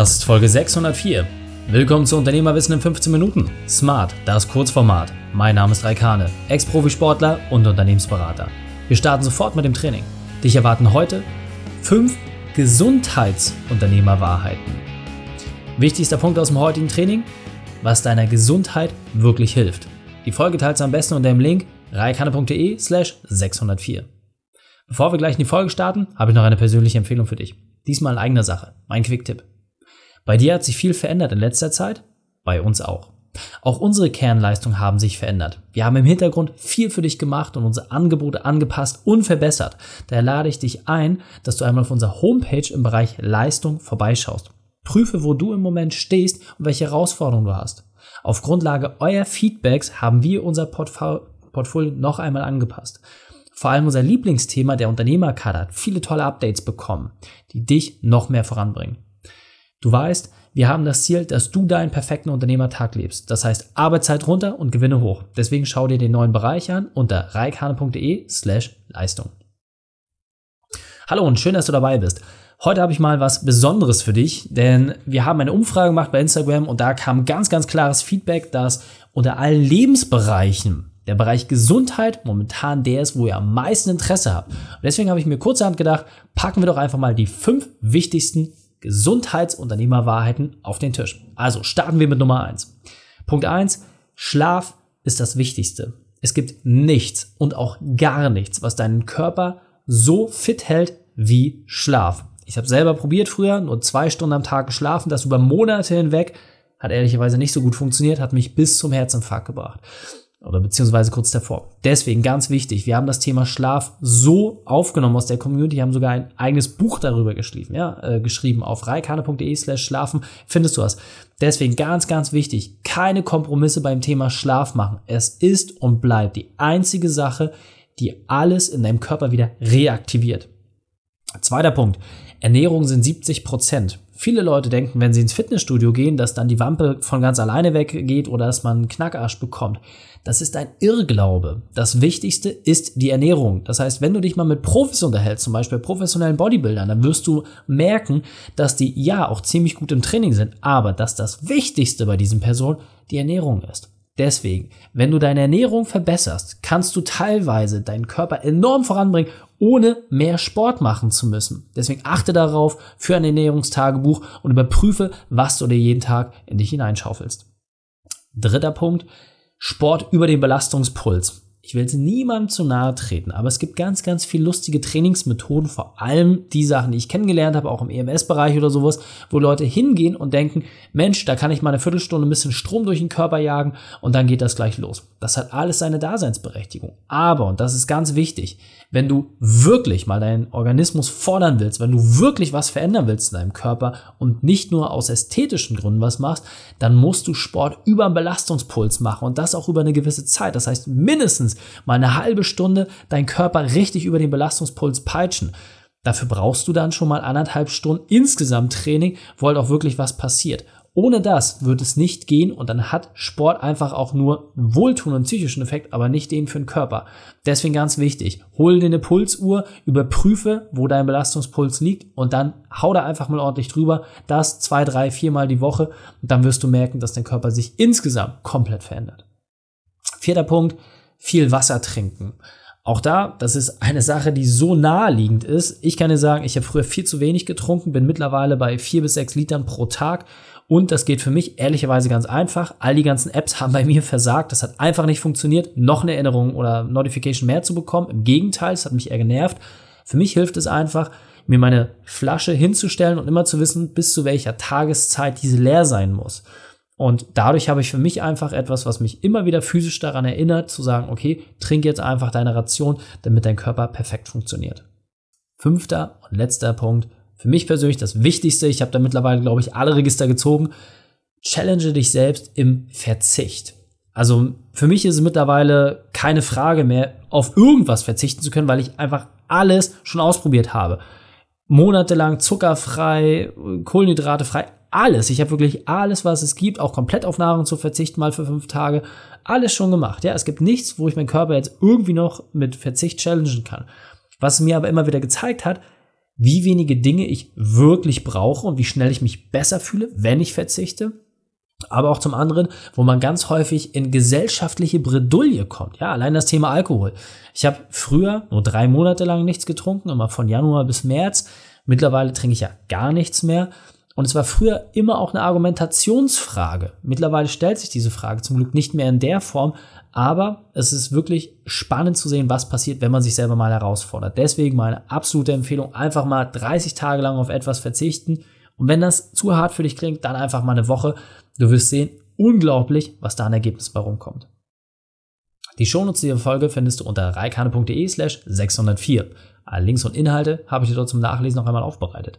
Das ist Folge 604. Willkommen zu Unternehmerwissen in 15 Minuten. Smart, das Kurzformat. Mein Name ist Raikane, Ex-Profisportler und Unternehmensberater. Wir starten sofort mit dem Training. Dich erwarten heute 5 Gesundheitsunternehmerwahrheiten. Wichtigster Punkt aus dem heutigen Training, was deiner Gesundheit wirklich hilft. Die Folge teilst du am besten unter dem Link reikane.de slash 604. Bevor wir gleich in die Folge starten, habe ich noch eine persönliche Empfehlung für dich. Diesmal in eigener Sache, mein Quick-Tipp. Bei dir hat sich viel verändert in letzter Zeit, bei uns auch. Auch unsere Kernleistungen haben sich verändert. Wir haben im Hintergrund viel für dich gemacht und unsere Angebote angepasst und verbessert. Daher lade ich dich ein, dass du einmal auf unserer Homepage im Bereich Leistung vorbeischaust. Prüfe, wo du im Moment stehst und welche Herausforderungen du hast. Auf Grundlage eurer Feedbacks haben wir unser Portfolio noch einmal angepasst. Vor allem unser Lieblingsthema, der Unternehmerkader, hat viele tolle Updates bekommen, die dich noch mehr voranbringen. Du weißt, wir haben das Ziel, dass du deinen perfekten Unternehmertag lebst. Das heißt Arbeitszeit runter und Gewinne hoch. Deswegen schau dir den neuen Bereich an unter reikhane.de slash Leistung. Hallo und schön, dass du dabei bist. Heute habe ich mal was Besonderes für dich, denn wir haben eine Umfrage gemacht bei Instagram und da kam ganz, ganz klares Feedback, dass unter allen Lebensbereichen der Bereich Gesundheit momentan der ist, wo ihr am meisten Interesse habt. Und deswegen habe ich mir kurzerhand gedacht, packen wir doch einfach mal die fünf wichtigsten Gesundheitsunternehmerwahrheiten auf den Tisch. Also starten wir mit Nummer eins. Punkt eins: Schlaf ist das Wichtigste. Es gibt nichts und auch gar nichts, was deinen Körper so fit hält wie Schlaf. Ich habe selber probiert früher, nur zwei Stunden am Tag geschlafen, das über Monate hinweg hat ehrlicherweise nicht so gut funktioniert, hat mich bis zum Herzinfarkt gebracht oder beziehungsweise kurz davor. Deswegen ganz wichtig, wir haben das Thema Schlaf so aufgenommen aus der Community, haben sogar ein eigenes Buch darüber geschrieben, ja, äh, geschrieben auf reikane.de slash schlafen, findest du was. Deswegen ganz, ganz wichtig, keine Kompromisse beim Thema Schlaf machen. Es ist und bleibt die einzige Sache, die alles in deinem Körper wieder reaktiviert. Zweiter Punkt, Ernährung sind 70 Prozent. Viele Leute denken, wenn sie ins Fitnessstudio gehen, dass dann die Wampe von ganz alleine weggeht oder dass man einen Knackarsch bekommt. Das ist ein Irrglaube. Das Wichtigste ist die Ernährung. Das heißt, wenn du dich mal mit Profis unterhältst, zum Beispiel professionellen Bodybuildern, dann wirst du merken, dass die ja auch ziemlich gut im Training sind, aber dass das Wichtigste bei diesen Personen die Ernährung ist. Deswegen, wenn du deine Ernährung verbesserst, kannst du teilweise deinen Körper enorm voranbringen, ohne mehr Sport machen zu müssen. Deswegen achte darauf für ein Ernährungstagebuch und überprüfe, was du dir jeden Tag in dich hineinschaufelst. Dritter Punkt, Sport über den Belastungspuls. Ich will jetzt niemandem zu nahe treten, aber es gibt ganz, ganz viel lustige Trainingsmethoden, vor allem die Sachen, die ich kennengelernt habe, auch im EMS-Bereich oder sowas, wo Leute hingehen und denken, Mensch, da kann ich mal eine Viertelstunde ein bisschen Strom durch den Körper jagen und dann geht das gleich los. Das hat alles seine Daseinsberechtigung. Aber, und das ist ganz wichtig, wenn du wirklich mal deinen Organismus fordern willst, wenn du wirklich was verändern willst in deinem Körper und nicht nur aus ästhetischen Gründen was machst, dann musst du Sport über einen Belastungspuls machen und das auch über eine gewisse Zeit. Das heißt, mindestens mal eine halbe Stunde deinen Körper richtig über den Belastungspuls peitschen. Dafür brauchst du dann schon mal anderthalb Stunden insgesamt Training, wo halt auch wirklich was passiert. Ohne das wird es nicht gehen und dann hat Sport einfach auch nur einen wohltuenden psychischen Effekt, aber nicht den für den Körper. Deswegen ganz wichtig, hol dir eine Pulsuhr, überprüfe, wo dein Belastungspuls liegt und dann hau da einfach mal ordentlich drüber. Das zwei, drei, viermal die Woche und dann wirst du merken, dass dein Körper sich insgesamt komplett verändert. Vierter Punkt, viel Wasser trinken. Auch da, das ist eine Sache, die so naheliegend ist. Ich kann dir sagen, ich habe früher viel zu wenig getrunken, bin mittlerweile bei vier bis sechs Litern pro Tag und das geht für mich ehrlicherweise ganz einfach. All die ganzen Apps haben bei mir versagt. Das hat einfach nicht funktioniert, noch eine Erinnerung oder Notification mehr zu bekommen. Im Gegenteil, es hat mich eher genervt. Für mich hilft es einfach, mir meine Flasche hinzustellen und immer zu wissen, bis zu welcher Tageszeit diese leer sein muss. Und dadurch habe ich für mich einfach etwas, was mich immer wieder physisch daran erinnert, zu sagen, okay, trink jetzt einfach deine Ration, damit dein Körper perfekt funktioniert. Fünfter und letzter Punkt, für mich persönlich das Wichtigste, ich habe da mittlerweile, glaube ich, alle Register gezogen, challenge dich selbst im Verzicht. Also für mich ist es mittlerweile keine Frage mehr, auf irgendwas verzichten zu können, weil ich einfach alles schon ausprobiert habe. Monatelang zuckerfrei, Kohlenhydrate frei, alles. Ich habe wirklich alles, was es gibt, auch komplett auf Nahrung zu verzichten, mal für fünf Tage, alles schon gemacht. Ja, es gibt nichts, wo ich meinen Körper jetzt irgendwie noch mit Verzicht challengen kann. Was mir aber immer wieder gezeigt hat, wie wenige Dinge ich wirklich brauche und wie schnell ich mich besser fühle, wenn ich verzichte. Aber auch zum anderen, wo man ganz häufig in gesellschaftliche Bredouille kommt. Ja, allein das Thema Alkohol. Ich habe früher nur drei Monate lang nichts getrunken, immer von Januar bis März. Mittlerweile trinke ich ja gar nichts mehr. Und es war früher immer auch eine Argumentationsfrage. Mittlerweile stellt sich diese Frage zum Glück nicht mehr in der Form, aber es ist wirklich spannend zu sehen, was passiert, wenn man sich selber mal herausfordert. Deswegen meine absolute Empfehlung, einfach mal 30 Tage lang auf etwas verzichten. Und wenn das zu hart für dich klingt, dann einfach mal eine Woche. Du wirst sehen, unglaublich, was da an Ergebnis bei rumkommt. Die Shownotes dieser Folge findest du unter reikane.de slash 604. Alle Links und Inhalte habe ich dir dort zum Nachlesen noch einmal aufbereitet.